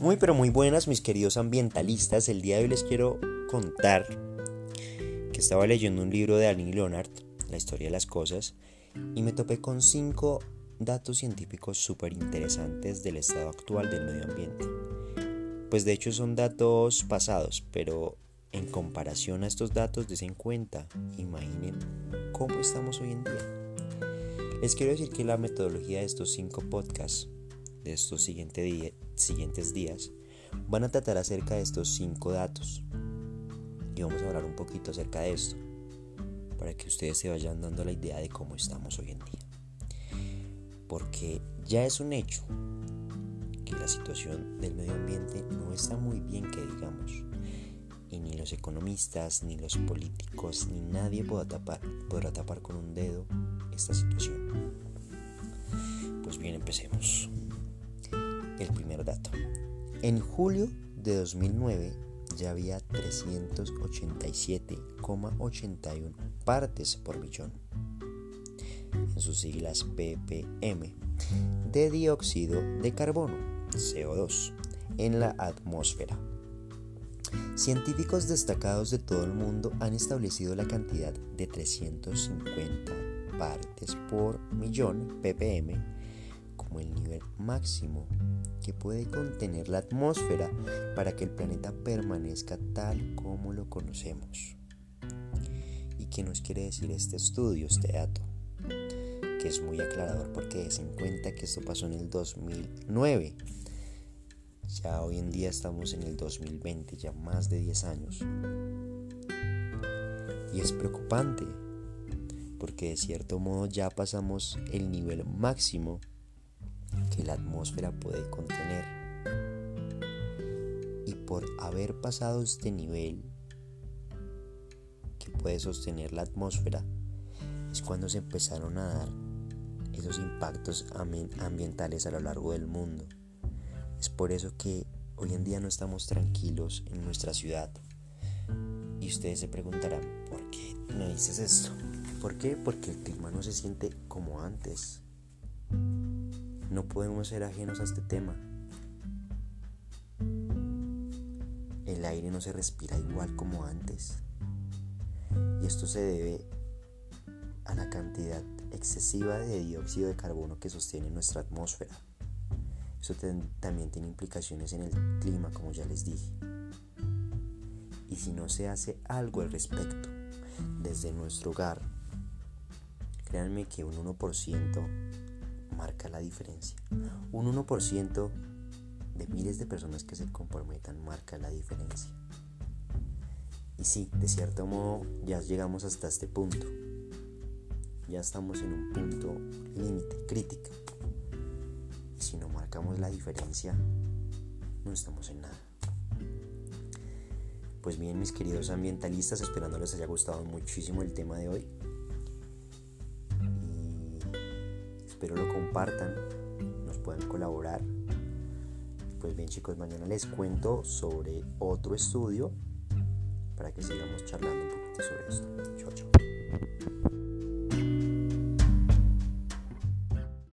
Muy pero muy buenas mis queridos ambientalistas. El día de hoy les quiero contar que estaba leyendo un libro de Aline Leonard, La historia de las cosas, y me topé con cinco datos científicos súper interesantes del estado actual del medio ambiente. Pues de hecho son datos pasados, pero en comparación a estos datos desen cuenta, imaginen cómo estamos hoy en día. Les quiero decir que la metodología de estos cinco podcasts, de estos siguientes días, van a tratar acerca de estos cinco datos. Y vamos a hablar un poquito acerca de esto, para que ustedes se vayan dando la idea de cómo estamos hoy en día. Porque ya es un hecho que la situación del medio ambiente no está muy bien que digamos y ni los economistas, ni los políticos, ni nadie podrá tapar, podrá tapar con un dedo esta situación. Pues bien, empecemos. El primer dato. En julio de 2009 ya había 387,81 partes por millón, en sus siglas ppm, de dióxido de carbono, CO2, en la atmósfera Científicos destacados de todo el mundo han establecido la cantidad de 350 partes por millón ppm el nivel máximo que puede contener la atmósfera para que el planeta permanezca tal como lo conocemos. ¿Y qué nos quiere decir este estudio, este dato? Que es muy aclarador porque se en cuenta que esto pasó en el 2009 ya hoy en día estamos en el 2020, ya más de 10 años. Y es preocupante, porque de cierto modo ya pasamos el nivel máximo que la atmósfera puede contener. Y por haber pasado este nivel que puede sostener la atmósfera, es cuando se empezaron a dar esos impactos ambientales a lo largo del mundo. Es por eso que hoy en día no estamos tranquilos en nuestra ciudad. Y ustedes se preguntarán, ¿por qué me dices esto? ¿Por qué? Porque el clima no se siente como antes. No podemos ser ajenos a este tema. El aire no se respira igual como antes. Y esto se debe a la cantidad excesiva de dióxido de carbono que sostiene nuestra atmósfera. Eso también tiene implicaciones en el clima, como ya les dije. Y si no se hace algo al respecto desde nuestro hogar, créanme que un 1% marca la diferencia. Un 1% de miles de personas que se comprometan marca la diferencia. Y sí, de cierto modo ya llegamos hasta este punto. Ya estamos en un punto límite, crítico si no marcamos la diferencia, no estamos en nada. Pues bien, mis queridos ambientalistas, esperando les haya gustado muchísimo el tema de hoy. Espero lo compartan, nos puedan colaborar. Pues bien, chicos, mañana les cuento sobre otro estudio para que sigamos charlando un poquito sobre esto. Chao, chao.